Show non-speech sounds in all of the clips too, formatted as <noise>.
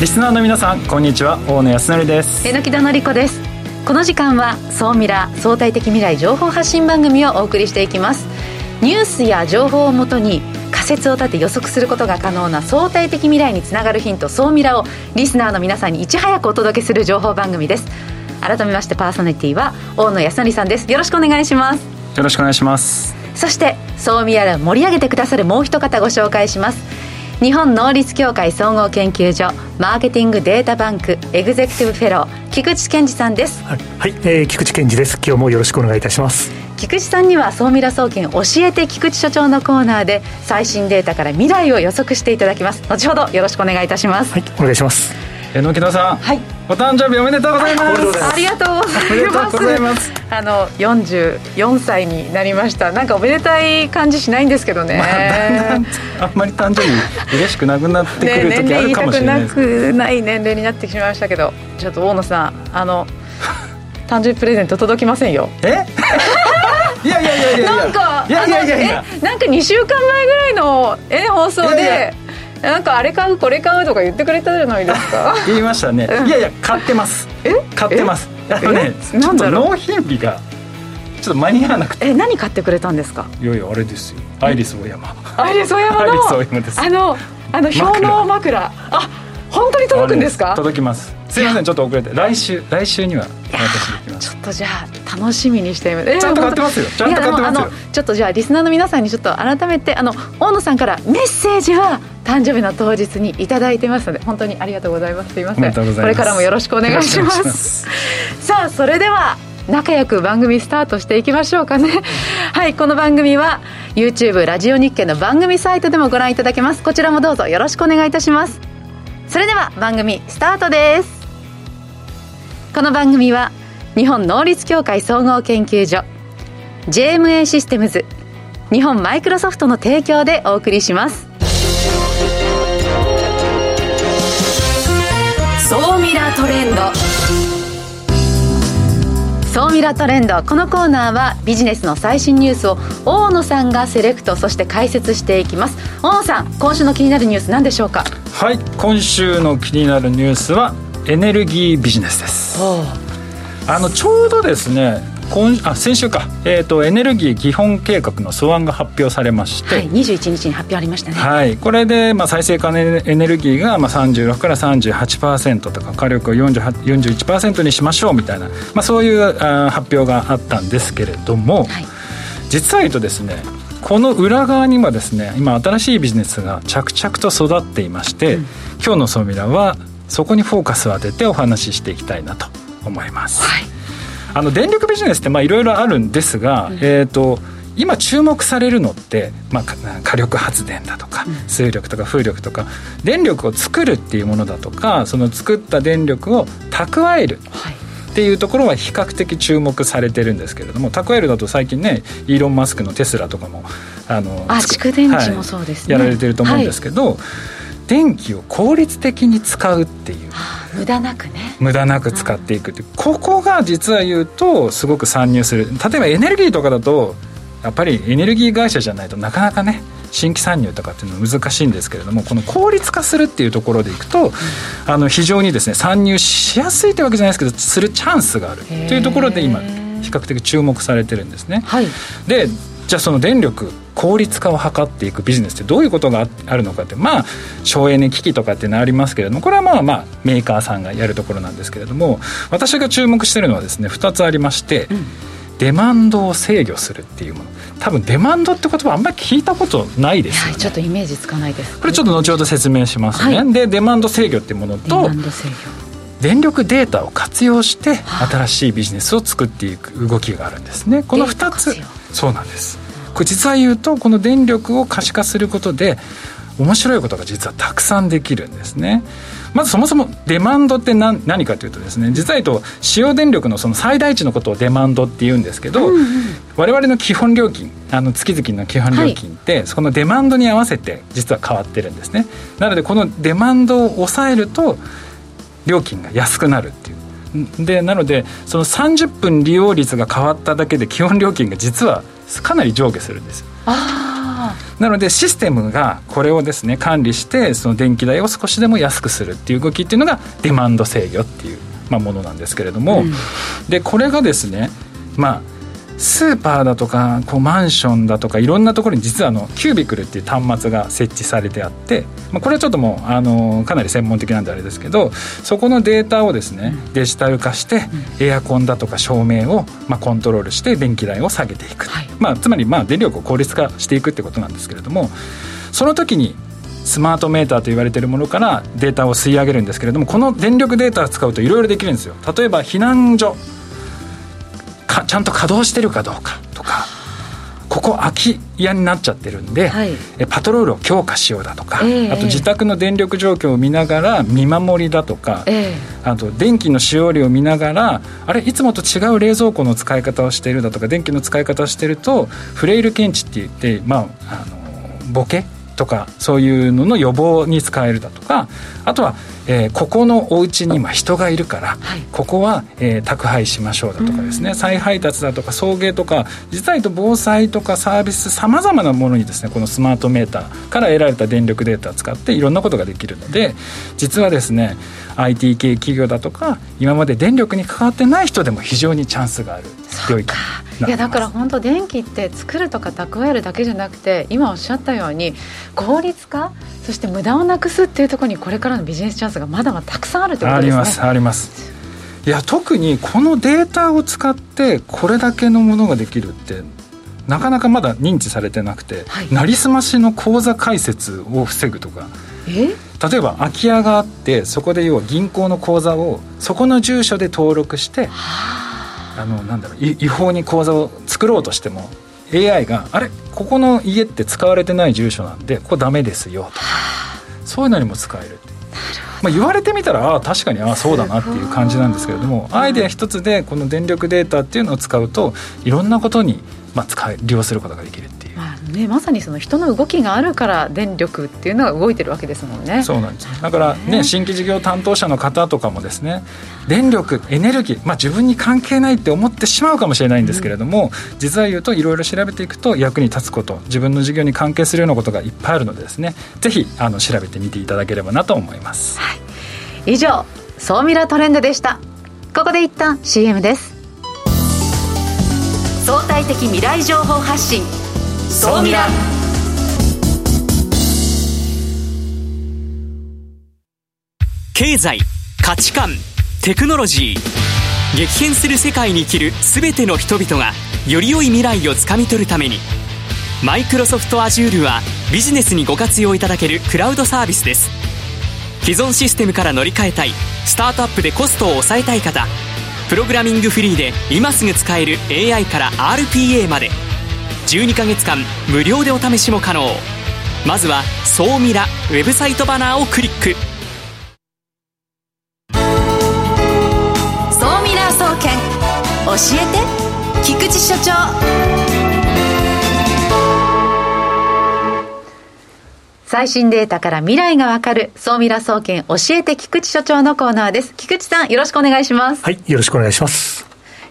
リスナーの皆さんこんにちは。大野康則です。榎木戸典子です。この時間は総ミラ相対的未来情報発信番組をお送りしていきます。ニュースや情報をもとに仮説を立て予測することが可能な相対的未来につながるヒント総ミラをリスナーの皆さんにいち早くお届けする情報番組です。改めましてパーソナリティは大野康則さんです。よろしくお願いします。よろしくお願いします。そして総ミラを盛り上げてくださるもう一方ご紹介します日本能率協会総合研究所マーケティングデータバンクエグゼクティブフェロー菊池健二さんです。はい、はい、えー、菊池健二です。今日もよろしくお願いいたします。菊池さんには総ミラ総研教えて菊池所長のコーナーで最新データから未来を予測していただきます。後ほどよろしくお願いいたします。はい。お願いします。榎木田さん、はい、お誕生日おめでとうございます。ありがとうございます。あの44歳になりました。なんかおめでたい感じしないんですけどね、まあ、あんまり誕生日嬉しくなくなってくる時あるかもしれないです、ね、なくない年齢になってしまいましたけどちょっと大野さんあの <laughs> 誕生日プレゼント届きませんよ。え？<laughs> いやいやいやいやなんかいやいやいやいや。なんか2週間前ぐらいのえ放送でなんかあれ買うこれ買うとか言ってくれたじゃないですか？言いましたね、いやいや買ってます。え？買ってます。あのねちょっと納品日がちょっと間に合わなくて。え何買ってくれたんですか？いやいやあれですよ。アイリスオーヤマ。アイリスオーヤマ？のあのあの氷の枕。あ本当に届くんですか？届きます。すいませんちょっと遅れて。来週来週には私ちょっとじゃあ楽しみにして、えー、ちゃんと買ってますよ。ちゃんと買ってますよ。ちょっとじゃあリスナーの皆さんにちょっと改めてあの大野さんからメッセージは誕生日の当日に頂いてますので本当にありがとうございます。すいません。これからもよろしくお願いします。<laughs> さあそれでは仲良く番組スタートしていきましょうかね。<laughs> はいこの番組は YouTube ラジオ日経の番組サイトでもご覧いただけます。こちらもどうぞよろしくお願いいたします。それでは番組スタートです。この番組は日本能率協会総合研究所 JMA システムズ日本マイクロソフトの提供でお送りします。総ミラートレンド。総ミラトレンドこのコーナーはビジネスの最新ニュースを大野さんがセレクトそして解説していきます。大野さん今週の気になるニュース何でしょうか？はい今週の気になるニュースはエネルギービジネスですあのちょうどですね今あ先週か、えーと、エネルギー基本計画の素案が発表されまして、はい、21日に発表ありましたね、はい、これで、まあ、再生可能エネルギーが、まあ、36から38%とか火力を41%にしましょうみたいな、まあ、そういうあ発表があったんですけれども、はい、実は言うとですねこの裏側にはですね今新しいビジネスが着々と育っていまして、うん、今日の「ソミラ」はそこにフォーカスを当ててお話ししていきたいなと思います。はい、あの電力ビジネスっていろいろあるんですが、うん、えっ、ー、と今注目されるのって、まあ、火力発電だとか、水力とか風力とか電力を作るっていうものだとかその作った電力を蓄える、はい。っていうところは比較的注目されてるんですけれども蓄えるだと最近ねイーロン・マスクのテスラとかもあのあ蓄電池もそうですね、はい、やられてると思うんですけど、はい電気を効率的に使うっていう、はあ、無駄なくね。無駄なく使っていくっていう。ここが実は言うとすごく参入する。例えばエネルギーとかだとやっぱりエネルギー会社じゃないとなかなかね新規参入とかっていうのは難しいんですけれどもこの効率化するっていうところでいくと、うん、あの非常にですね参入しやすいというわけじゃないですけどするチャンスがあるというところで今比較的注目されてるんですね。はい、でじゃあその電力効率化を図っていくビジネスってどういうことがあるのかってまあ省エネ機器とかっていうのはありますけれどもこれはまあまあメーカーさんがやるところなんですけれども私が注目してるのはですね2つありまして、うん、デマンドを制御するっていうもの。多分デマンドって言葉あんまり聞いたことないですよね。ちょっとイメージつかないです。これちょっと後ほど説明しますね、はい、でデマンド制御っていうものと電力データを活用して新しいビジネスを作っていく動きがあるんですね。この2つ。そうなんですこれ実は言うとこの電力を可視化することで面白いことが実はたくさんできるんですね。まずそもそもデマンドって何何かというとですね実は言うと使用電力のその最大値のことをデマンドって言うんですけど、うんうん、我々の基本料金あの月々の基本料金って、はい、そのデマンドに合わせて実は変わってるんですね。なのでこのデマンドを抑えると料金が安くなるっていう。でなのでその30分利用率が変わっただけで基本料金が実はかなり上下するんです。あなのでシステムがこれをですね管理してその電気代を少しでも安くするっていう動きっていうのがデマンド制御っていう、まあ、ものなんですけれども、うん、でこれがですねまあスーパーだとかこうマンションだとかいろんなところに実はあのキュービクルっていう端末が設置されてあって、まあ、これはちょっともうあのかなり専門的なんであれですけどそこのデータをですねデジタル化してエアコンだとか照明をまあコントロールして電気代を下げていく、はい、まあ、つまりまあ電力を効率化していくってことなんですけれどもその時にスマートメーターと言われているものからデータを吸い上げるんですけれどもこの電力データを使うといろいろできるんですよ。例えば避難所かちゃんと稼働してるかどうかとかここ空き家になっちゃってるんで、はい、パトロールを強化しようだとか、えー、あと自宅の電力状況を見ながら見守りだとか、えー、あと電気の使用量を見ながらあれいつもと違う冷蔵庫の使い方をしているだとか電気の使い方をしているとフレイル検知って言ってまああのボケとかそういうのの予防に使えるだとかあとはえー、ここのお家に今人がいるから、はい、ここは、えー、宅配しましょうだとかですね、再配達だとか送迎とか実は言うと防災とかサービスさまざまなものにですねこのスマートメーターから得られた電力データを使っていろんなことができるので実はですね IT 系企業だとか今まで電力に関わってない人でも非常にチャンスがある領域いやだから本当電気って作るとか蓄えるだけじゃなくて今おっしゃったように効率化そして無駄をなくすっていうところにこれからのビジネスチャンスがまだまだたくさんあるということですね。ありますあります。いや特にこのデータを使ってこれだけのものができるってなかなかまだ認知されてなくて、はい、なりすましの口座開設を防ぐとか。例えば空き家があってそこで要は銀行の口座をそこの住所で登録してあのなんだろう違法に口座を作ろうとしても AI があれここの家って使われてない住所なんでここダメですよと。そういうのにも使えるまあ、言われてみたらああ確かにああそうだなっていう感じなんですけれどもアイデア一つでこの電力データっていうのを使うといろんなことにまあ使い利用することができるね、まさにその人の動きがあるから電力っていうのが動いてるわけですもんね。そうなんですだからね、新規事業担当者の方とかもですね電力エネルギー、まあ、自分に関係ないって思ってしまうかもしれないんですけれども、うん、実は言うといろいろ調べていくと役に立つこと自分の事業に関係するようなことがいっぱいあるのでですねぜひあの調べてみていただければなと思います、はい、以上総ミラトレンドでした。ここで一旦 CM です。相対的未来情報発信総ミラ経済価値観テクノロジー。激変する世界に生きる全ての人々がより良い未来をつかみ取るために。マイクロソフト Azure はビジネスにご活用いただけるクラウドサービスです。既存システムから乗り換えたいスタートアップでコストを抑えたい方。プログラミングフリーで今すぐ使える AI から RPA まで。12ヶ月間無料でお試しも可能。まずは「総ミラ」ウェブサイトバナーをクリック。総ミラー総研教えて菊池所長。最新データから未来がわかる総ミラ総研教えて菊池所長のコーナーです。菊池さんよろしくお願いします。はいよろしくお願いします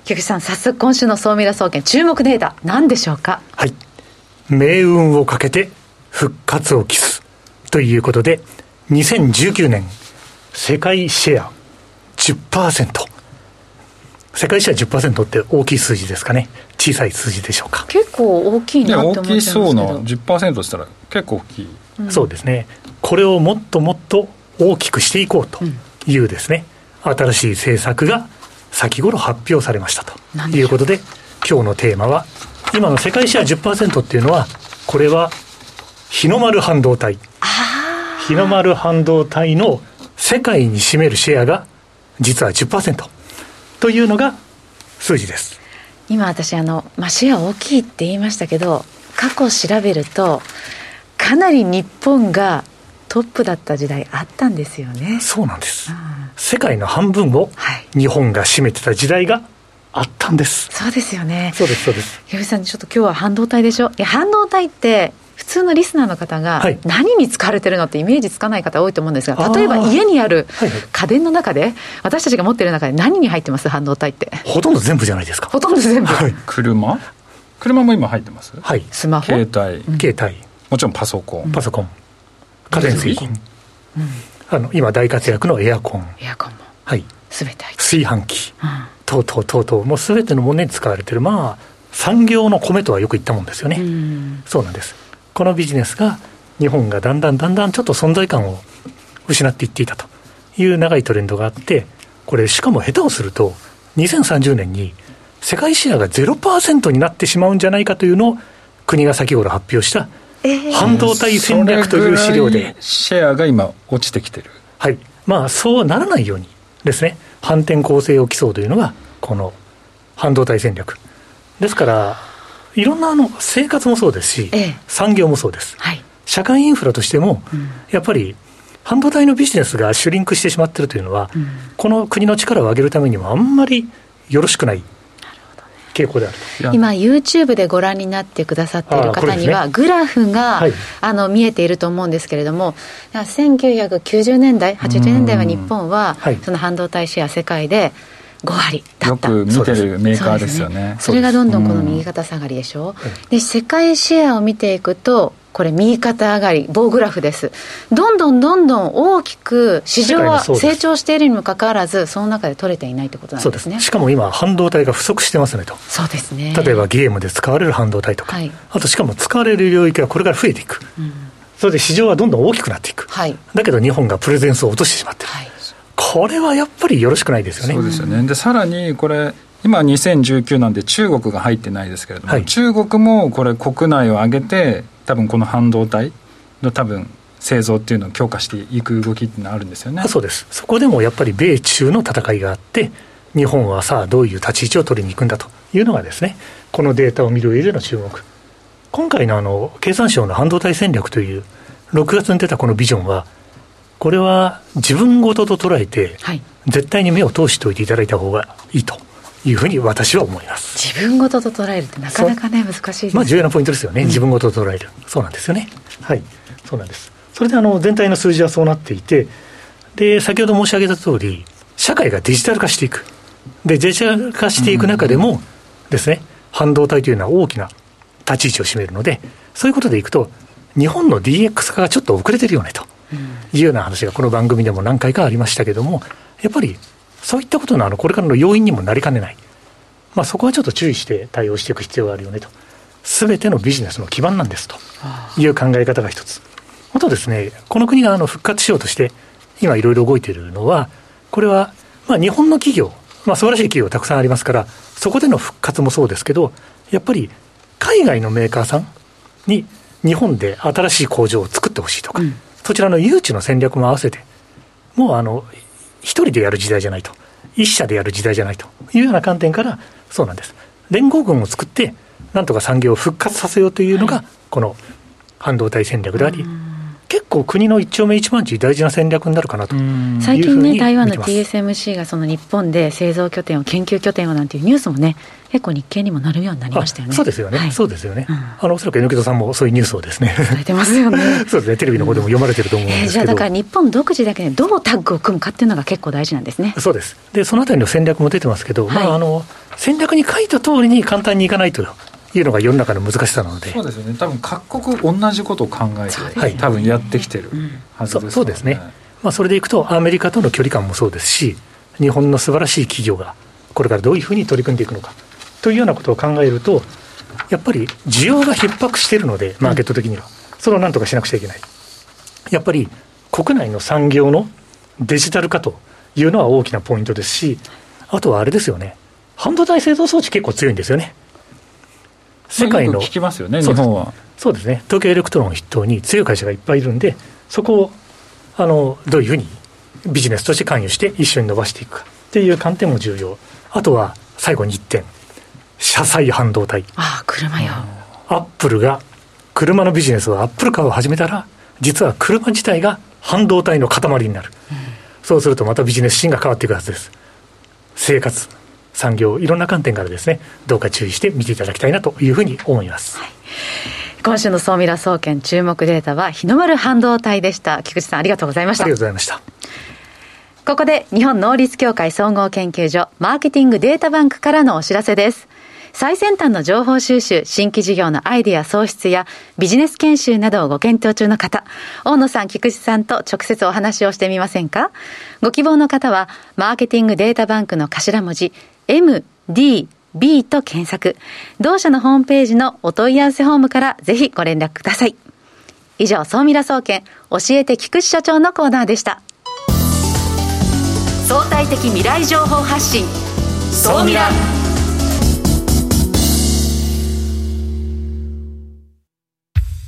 菊池さん、早速今週の総ミラ総研、注目データ、何でしょうか？はい。命運をかけて復活を期す。ということで、2019年、世界シェア10%。世界シェア10%って大きい数字ですかね。小さい数字でしょうか。結構大きいなって思ってますけど。大きそうな10%したら結構大きい、うん、そうですね。これをもっともっと大きくしていこうというですね、うん、新しい政策が先頃発表されましたということで、今日のテーマは、今の世界シェア10%っていうのは、これは日の丸半導体。日の丸半導体の世界に占めるシェアが実は10%というのが数字です。今私あの、まあ、シェア大きいって言いましたけど過去調べるとかなり日本がトップだった時代あったんですよね。そうなんです、うん、世界の半分を日本が占めてた時代があったんです、そうですよね。そうですそうです。岩井さんちょっと今日は半導体でしょ？いや半導体って普通のリスナーの方が何に使われてるのってイメージつかない方多いと思うんですが、例えば家にある家電の中で私たちが持ってる中で何に入ってます？半導体って。ほとんど全部じゃないですか。ほとんど全部、はい、車？車も今入ってます？はい。スマホ？携帯、携帯。もちろんパソコン。パソコン家電製品、うん、あの今大活躍のエアコン。エアコンも。はい。全て炊飯器、うん、とうとうとうとう。もう全てのものに使われてるまあ産業の米とはよく言ったもんですよね、うん、そうなんです。このビジネスが日本がだんだんだんだんちょっと存在感を失っていっていたと。いう長いトレンドがあってこれしかも下手をすると2030年に世界シェアが0%になってしまうんじゃないかというのを国が先頃発表した半導体戦略という資料で、シェアが今落ちてきてる。はい。まあそうならないようにですね。反転攻勢を競うというのがこの半導体戦略。ですからいろんなあの生活もそうですし、ええ、産業もそうです、はい、社会インフラとしても、うん、やっぱり半導体のビジネスがシュリンクしてしまっているというのは、うん、この国の力を上げるためにもあんまりよろしくない傾向である今、YouTube でご覧になってくださっている方には、ね、グラフが、はい、あの見えていると思うんですけれども、1990年代、80年代は日本は、その半導体シェア、世界で5割よく見てるメーカーですよね。そ、ね,、れがどんどんこの右肩下がりでしょ、うで世界シェアを見ていくとこれ右肩上がり棒グラフです。どんどんどんどん大きく市場は成長しているにもかかわらずその中で取れていないということなんですね。しかも今半導体が不足してますねと。そうですね。例えばゲームで使われる半導体とか、はい、あとしかも使われる領域がこれから増えていく、うん、それで市場はどんどん大きくなっていく、はい、だけど日本がプレゼンスを落としてしまってる、はい、これはやっぱりよろしくないですよね。そうですよね。でさらにこれ今2019なんで中国が入ってないですけれども、はい、中国もこれ国内を挙げて多分この半導体の多分製造っていうのを強化していく動きっていうのはあるんですよね。そうです。そこでもやっぱり米中の戦いがあって日本はさあどういう立ち位置を取りに行くんだというのがですねこのデータを見る上での注目。今回のあの経産省の半導体戦略という6月に出たこのビジョンはこれは自分ごとと捉えて、はい、絶対に目を通しておいていただいた方がいいというふうに私は思います。自分ごとと捉えるってなかなかね難しいです、ね、まあ重要なポイントですよね、うん、自分ごとと捉える。そうなんですよね。はい。そうなんです。それであの全体の数字はそうなっていてで先ほど申し上げた通り社会がデジタル化していく。でデジタル化していく中でもですね、半導体というのは大きな立ち位置を占めるのでそういうことでいくと日本の DX 化がちょっと遅れてるよねというような話がこの番組でも何回かありましたけどもやっぱりそういったことのあのこれからの要因にもなりかねない、まあ、そこはちょっと注意して対応していく必要があるよねと、すべてのビジネスの基盤なんですという考え方が一つ。あとですね、この国があの復活しようとして、今いろいろ動いているのは、これは、まあ、日本の企業、まあ、素晴らしい企業たくさんありますから、そこでの復活もそうですけど、やっぱり海外のメーカーさんに日本で新しい工場を作ってほしいとか、うん、そちらの誘致の戦略も合わせて、もうあの一人でやる時代じゃないと、一社でやる時代じゃないと。いうような観点から、そうなんです。連合軍を作って、なんとか産業を復活させようというのが、この半導体戦略であり、結構国の一丁目一番地大事な戦略になるかなと最近ね台湾の TSMC がその日本で製造拠点を研究拠点をなんていうニュースもね結構日経にもなるようになりましたよね。そうですよね、はい、そうですよね、うん、あのおそらく榎戸さんもそういうニュースをですね。伝えてますよね。<laughs> そうですね。テレビの方でも読まれてると思うんですけど、えー、じゃあだから日本独自だけでどうタッグを組むかっていうのが結構大事なんですね。そうです。でそのあたりの戦略も出てますけど、はい、まああの戦略に書いた通りに簡単にいかないというのが世の中の難しさなので。そうですよね。多分各国同じことを考えて、はい、多分やってきてるはずです、ね、そうですね、まあ、それでいくとアメリカとの距離感もそうですし日本の素晴らしい企業がこれからどういうふうに取り組んでいくのかというようなことを考えるとやっぱり需要が逼迫しているのでマーケット的には、それをなんとかしなくちゃいけない。やっぱり国内の産業のデジタル化というのは大きなポイントですしあとはあれですよね。半導体製造装置結構強いんですよね世界の、聞きますよね、日本は。そうですね、東京エレクトロンを筆頭に強い会社がいっぱいいるんで、そこをあのどういうふうにビジネスとして関与して一緒に伸ばしていくかっていう観点も重要。あとは最後に1点、車載半導体。ああ、車よ。アップルが、車のビジネスはアップルカーを始めたら、実は車自体が半導体の塊になる。うん、そうするとまたビジネスシーンが変わっていくはずです。生活、産業いろんな観点からですねどうか注意して見ていただきたいなというふうに思います。はい。今週の総ミラ総研注目データは日の丸半導体でした。菊池さんありがとうございました。ありがとうございました。ここで日本能率協会総合研究所マーケティングデータバンクからのお知らせです最先端の情報収集、新規事業のアイディア創出やビジネス研修などをご検討中の方、大野さん、菊池さんと直接お話をしてみませんか？ご希望の方は、マーケティングデータバンクの頭文字、MD、B と検索。同社のホームページのお問い合わせフォームからぜひご連絡ください。以上、総ミラ総研、教えて菊池社長のコーナーでした。相対的未来情報発信、総ミラ。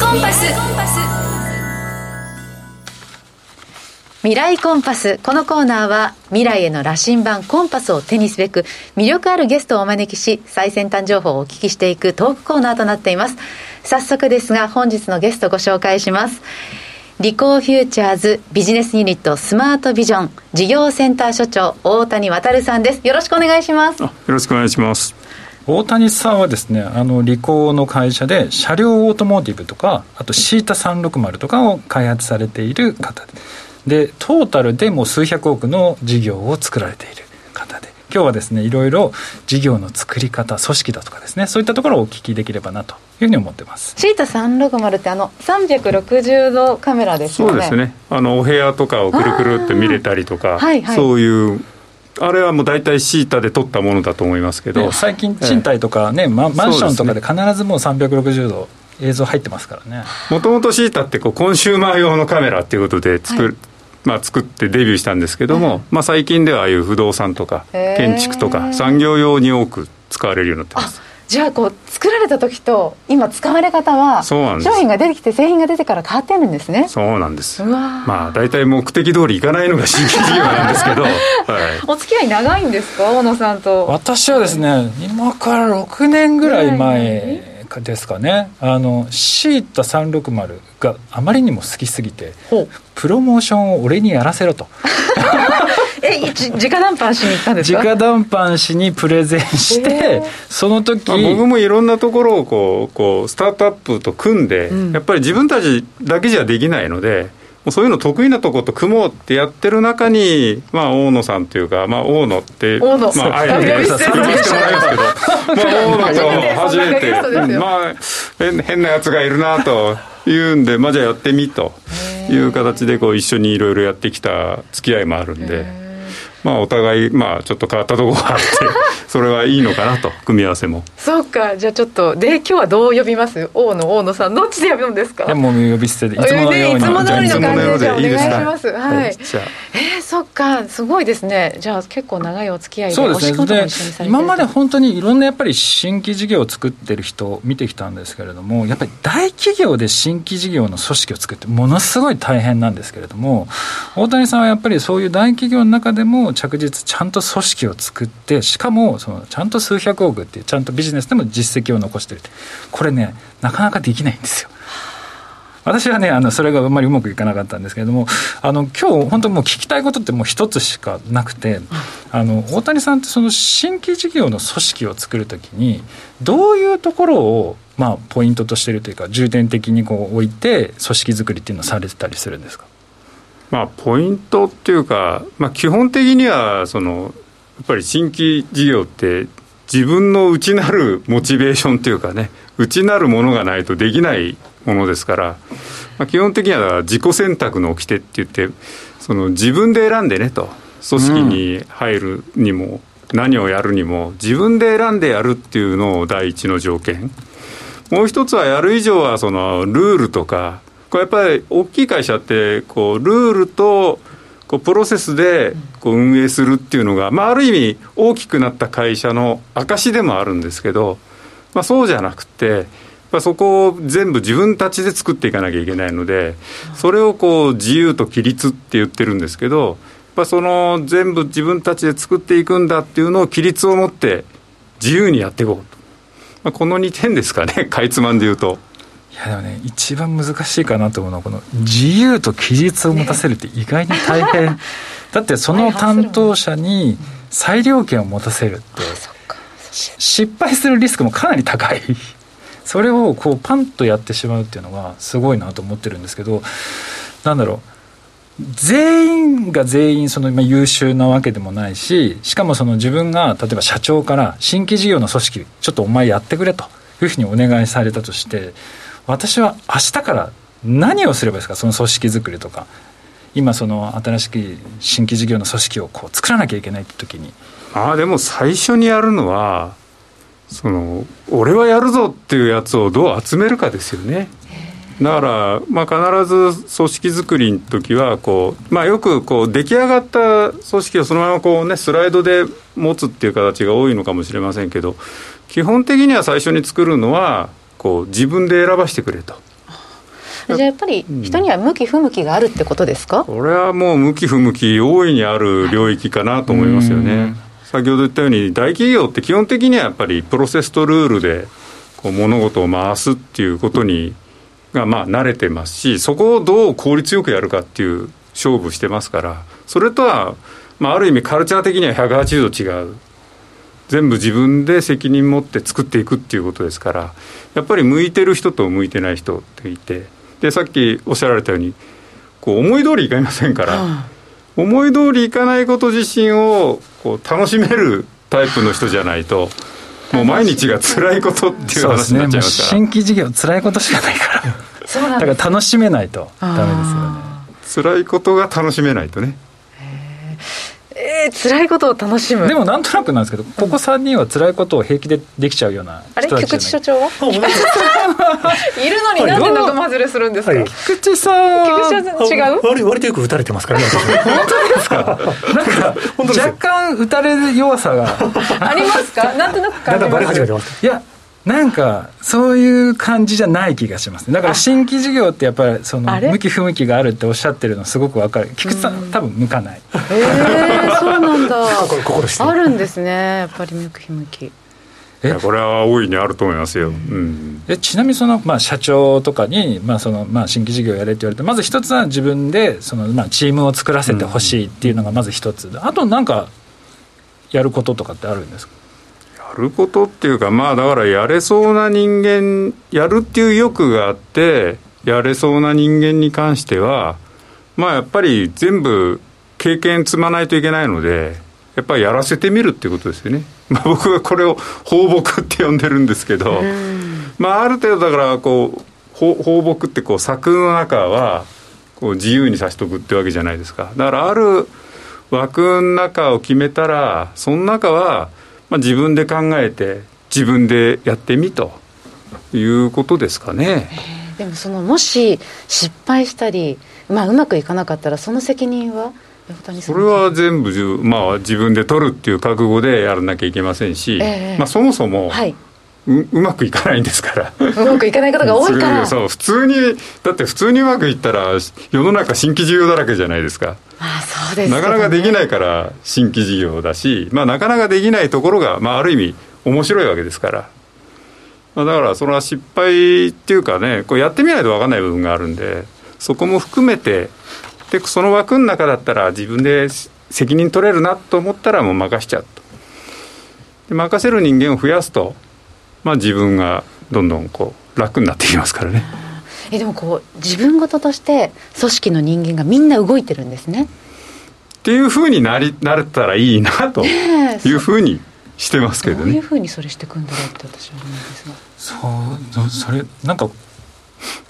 コンパス未来コンパス。このコーナーは未来への羅針盤コンパスを手にすべく魅力あるゲストをお招きし最先端情報をお聞きしていくトークコーナーとなっています。早速ですが本日のゲストご紹介します。リコーフューチャーズビジネスユニットスマートビジョン事業センター所長大谷渉さんです。よろしくお願いします。よろしくお願いします。大谷さんはですねあのリコーの会社で車両オートモーティブとかあとシータ360とかを開発されている方ででトータルでも数百億の事業を作られている方で今日はですねいろいろ事業の作り方組織だとかですねそういったところをお聞きできればなというふうに思ってます。シータ360ってあの360度カメラですよね。そうですね。あのお部屋とかをくるくるって見れたりとか、はいはい、そういうあれはもう大体シータで撮ったものだと思いますけど、最近賃貸とかね、ええ、マンションとかで必ずもう360度映像入ってますからね。もともとシータってこうコンシューマー用のカメラっていうことで作、はい、まあ、作ってデビューしたんですけども、まあ、最近ではああいう不動産とか建築とか産業用に多く使われるようになってますじゃあこう作られた時と今使われ方は商品が出てきて製品が出てから変わってるんですね。そうなんです。まあ大体目的通りいかないのが新規事業なんですけど、<laughs> はい、お付き合い長いんですか大野さんと。私はですね今から6年ぐらい前ですかね。あのシータ360があまりにも好きすぎてプロモーションを俺にやらせろと。<laughs> え直談判しに行ったんですか？直談判しにプレゼンして、その時、まあ、僕もいろんなところをこうこうスタートアップと組んで、うん、やっぱり自分たちだけじゃできないのでそういうの得意なとこと組もうってやってる中に、まあ、大野さんというか、まあ、大野って、まあ、あえて呼してもらいますけど、まあ、大野と初めて、<laughs> まあ、変なやつがいるなというんで、まあ、じゃあやってみという形でこう一緒にいろいろやってきた付き合いもあるんで。まあ、お互い、まあ、ちょっと変わったところがあって、<laughs> それはいいのかなと、組み合わせも。そうか、じゃあちょっと、で、今日はどう呼びます？大野、大野さん、どっちで呼ぶんですか？いや、もう呼び捨てで、いつものように。いつも通りの感じで、じゃあお願いします。はい。じゃえー、そっか、すごいですね。じゃあ、結構長いお付き合いで、そうですね。で、今まで本当にいろんなやっぱり新規事業を作ってる人を見てきたんですけれども、やっぱり大企業で新規事業の組織を作って、ものすごい大変なんですけれども、大谷さんはやっぱりそういう大企業の中でも着実ちゃんんと組織を作ってしかもそのちゃんと数百億っていうちゃんとビジネスでも実績を残してるこれねなかなかできないんですよ。私はね、あの、それがあんまりうまくいかなかったんですけれども、あの、今日本当もう聞きたいことってもう一つしかなくて、あの、大谷さんってその新規事業の組織を作るときに、どういうところを、まあ、ポイントとしてるというか、重点的にこう置いて、組織作りっていうのをされてたりするんですか？まあ、ポイントっていうか、まあ、基本的にはそのやっぱり新規事業って自分の内なるモチベーションというかね内なるものがないとできないものですから、まあ、基本的には自己選択の掟って言ってその自分で選んでねと組織に入るにも、何をやるにも自分で選んでやるっていうのを第一の条件。もう一つはやる以上はそのルールとかこれやっぱり大きい会社ってこうルールとこうプロセスでこう運営するっていうのが、まあ、ある意味大きくなった会社の証でもあるんですけど、まあ、そうじゃなくてそこを全部自分たちで作っていかなきゃいけないのでそれをこう自由と規律って言ってるんですけどぱその全部自分たちで作っていくんだっていうのを規律を持って自由にやっていこうと、まあ、この2点ですかねかいつまんで言うと。いやでもね一番難しいかなと思うのはこの自由と規律を持たせるって意外に大変。<laughs> だってその担当者に裁量権を持たせるって失敗するリスクもかなり高い。それをこうパンとやってしまうっていうのがすごいなと思ってるんですけどなんだろう。全員が全員その優秀なわけでもないししかもその自分が例えば社長から新規事業の組織ちょっとお前やってくれというふうにお願いされたとして私は明日から何をすればいいですか？その組織づくりとか。今その新しく新規事業の組織をこう作らなきゃいけないって時に。ああでも最初にやるのはその俺はやるぞっていうやつをどう集めるかですよね。だから、まあ、必ず組織づくりの時はこう、まあ、よくこう出来上がった組織をそのままこう、ね、スライドで持つっていう形が多いのかもしれませんけど基本的には最初に作るのはこう自分で選ばせてくれと。じゃあやっぱり人には向き不向きがあるってことですか、うん、これはもう向き不向き大いにある領域かなと思いますよね。先ほど言ったように大企業って基本的にはやっぱりプロセスとルールでこう物事を回すっていうことにがまあ慣れてますしそこをどう効率よくやるかっていう勝負してますからそれとは、まあ、ある意味カルチャー的には180度違う全部自分で責任持って作っていくっていうことですからやっぱり向いてる人と向いてない人っていてでさっきおっしゃられたようにこう思い通りいかませんから、思い通りいかないこと自身をこう楽しめるタイプの人じゃないと。もう毎日が辛いことっていう話になっちゃいますから、ね、新規事業辛いことしかないから。だから楽しめないとダメですよね。辛いことが楽しめないとねえー、辛いことを楽しむ。でもなんとなくなんですけどここ3人は辛いことを平気でできちゃうようなあれ？菊池所長は？い。<laughs> るのになんで仲間外れするんですか、はい、菊池さん。菊池さん違う？割割とよく打たれてますからね本当ですか？<laughs> なんか若干打たれる弱さが。<laughs> ありますか？なんとなく感じます。いやなんかそういう感じじゃない気がしますだから新規事業ってやっぱりその向き不向きがあるっておっしゃってるのすごくわかる。菊池さん多分向かない。へえー、そうなんだ。あるんですねやっぱり向き不向き。え？これは大いにあると思いますよ、うん、えちなみにその、まあ、社長とかに、まあそのまあ、新規事業やれって言われてまず一つは自分でその、まあ、チームを作らせてほしいっていうのがまず一つ、うん、あとなんかやることとかってあるんですか？やることっていうかまあだからやれそうな人間やるっていう欲があってやれそうな人間に関してはまあやっぱり全部経験積まないといけないのでやっぱりやらせてみるっていうことですよね、<laughs> まあ、僕はこれを放牧って呼んでるんですけど、まあある程度だからこう放牧ってこう柵の中はこう自由にさせておくってわけじゃないですか。だからある枠の中を決めたらその中はまあ、自分で考えて自分でやってみということですかね。でもそのもし失敗したり、まあ、うまくいかなかったらその責任はそれは全部、まあ、自分で取るっていう覚悟でやらなきゃいけませんし、えー、まあ、そもそも、はい、ううまくいかないんですから。うまくいかないことが多いから。そう普通にだって普通にうまくいったら世の中新規事業だらけじゃないですか。あそうです、ね、なかなかできないから新規事業だし、まあ、なかなかできないところが、まあ、ある意味面白いわけですから、まあ、だからそれは失敗っていうかねこうやってみないと分かんない部分があるんでそこも含めてでその枠の中だったら自分で責任取れるなと思ったらもう任しちゃうと。で任せる人間を増やすとまあ、自分がどんどんこう楽になってきますからね。えでもこう自分事として組織の人間がみんな動いてるんですね。っていうふうになりなれたらいいなというふうにしてますけどね。どういうふうにそれしていくんだろうって私は思うんですが。そうそれなんか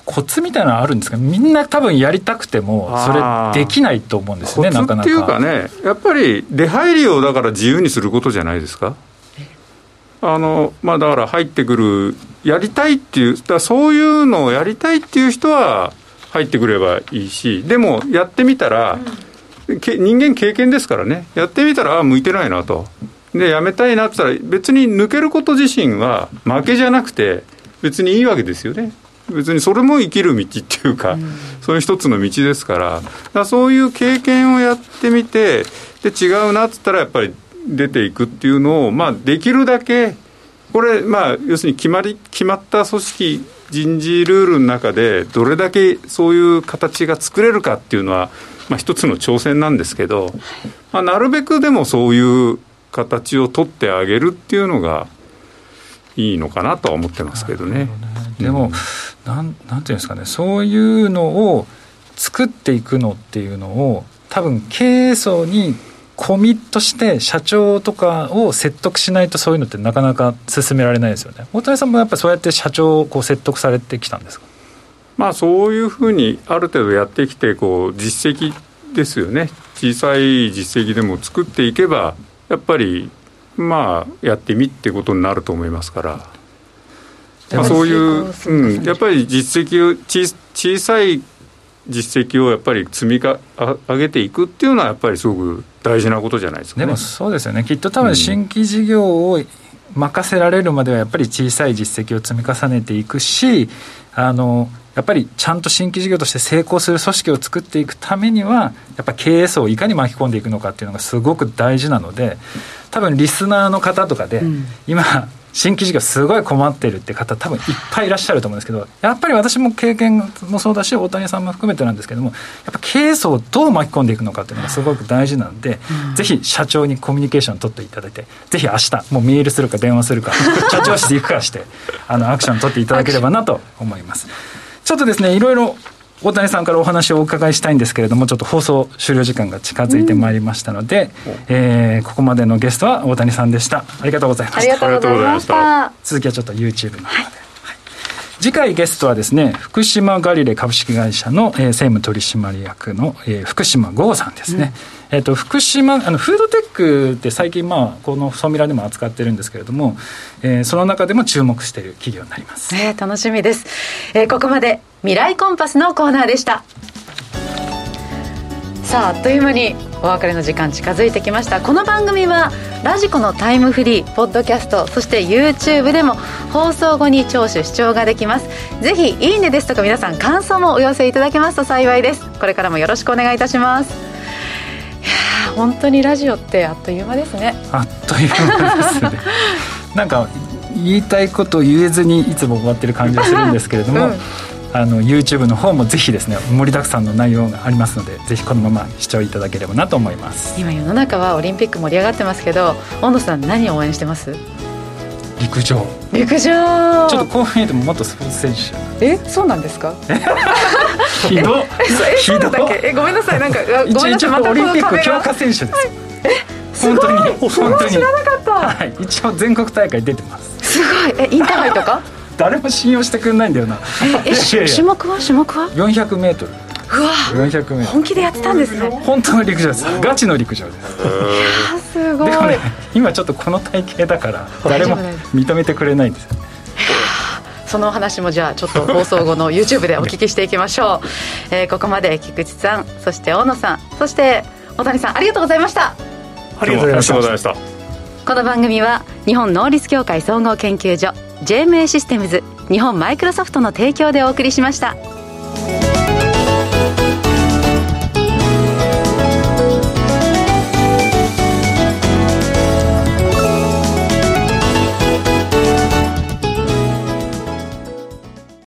コツみたいなのあるんですかみんな多分やりたくてもそれできないと思うんですねなかなか。っていうかねやっぱり出入りをだから自由にすることじゃないですか。あのまあ、だから入ってくる、やりたいっていう、だそういうのをやりたいっていう人は入ってくればいいし、でもやってみたら、うん、人間経験ですからね、やってみたら、ああ、向いてないなと、で、やめたいなって言ったら、別に抜けること自身は負けじゃなくて、別にいいわけですよね。別にそれも生きる道っていうか、うん、そういう一つの道ですから。からそういう経験をやってみてで違うなっつったらやっぱり出ていくっていうのを、まあ、できるだけこれ、まあ、要するに決まり決まった組織人事ルールの中でどれだけそういう形が作れるかっていうのは、まあ、一つの挑戦なんですけど、まあ、なるべくでもそういう形を取ってあげるっていうのがいいのかなとは思ってますけどね。どね。でも、なん、なんていうんですかね、そういうのを作っていくのっていうのを、多分経営層にコミットして社長とかを説得しないとそういうのってなかなか進められないですよね。大谷さんもやっぱりそうやって社長をこう説得されてきたんですか？まあそういうふうにある程度やってきてこう実績ですよね。小さい実績でも作っていけばやっぱりまあやってみってことになると思いますから。まあ、そういう、うん、やっぱり実績を小さい実績をやっぱり積みか上げていくっていうのはやっぱりすごく大事なことじゃないですか、ね、でもそうですよね。きっと多分新規事業を任せられるまではやっぱり小さい実績を積み重ねていくしあのやっぱりちゃんと新規事業として成功する組織を作っていくためにはやっぱ経営層をいかに巻き込んでいくのかっていうのがすごく大事なので多分リスナーの方とかで、今新規事業すごい困ってるって方多分いっぱいいらっしゃると思うんですけどやっぱり私も経験もそうだし大谷さんも含めてなんですけどもやっぱ経営層をどう巻き込んでいくのかっていうのがすごく大事なんで、うん、ぜひ社長にコミュニケーション取っていただいてぜひ明日もうメールするか電話するか社長室で行くかしてあのアクション取っていただければなと思います。ちょっとですねいろいろ大谷さんからお話をお伺いしたいんですけれどもちょっと放送終了時間が近づいてまいりましたので、うん、えー、ここまでのゲストは大谷さんでした。ありがとうございました。ありがとうございました。続きはちょっと YouTube の方で、はい。次回ゲストはですね福島ガリレ株式会社の、えー、政務取締役の、えー、福島剛さんですね、うん、えーと、福島あのフードテックって最近、まあ、このソミラでも扱ってるんですけれども、えー、その中でも注目している企業になります、えー、楽しみです、えー、ここまで未来コンパスのコーナーでした。さああっという間にお別れの時間近づいてきました。この番組はラジコのタイムフリーポッドキャストそして YouTube でも放送後に聴取視聴ができます。ぜひいいねですとか皆さん感想もお寄せいただけますと幸いです。これからもよろしくお願いいたします。本当にラジオってあっという間ですね。あっという間ですね。<laughs> なんか言いたいこと言えずにいつも終わってる感じがするんですけれども、うん。あの YouTube の方もぜひですね盛りだくさんの内容がありますのでぜひこのまま視聴いただければなと思います。今世の中はオリンピック盛り上がってますけど温野さん何を応援してます？陸上。陸上。ちょっとこう見えても元スポーツ選手。えそうなんですか？ひど。ひど。えごめんなさい。なんかごめんなさい。またオリンピック強化選手です、え本当に。本当に。知らなかった、はい、一応全国大会出てます。すごい。えインターハイとか？誰も信用してくれないんだよな。え種目は？種目は？400m うわ400メ本気でやってたんですね。本当の陸上です。ガチの陸上です。いやすごい。でもね今ちょっとこの体型だから誰も認めてくれないんです。よねその話もじゃあちょっと放送後の YouTube でお聞きしていきましょう、えー、ここまで菊池さんそして大野さんそして大谷さんありがとうございました。ありがとうございました。この番組は日本能率協会総合研究所 JMA システムズ日本マイクロソフトの提供でお送りしました。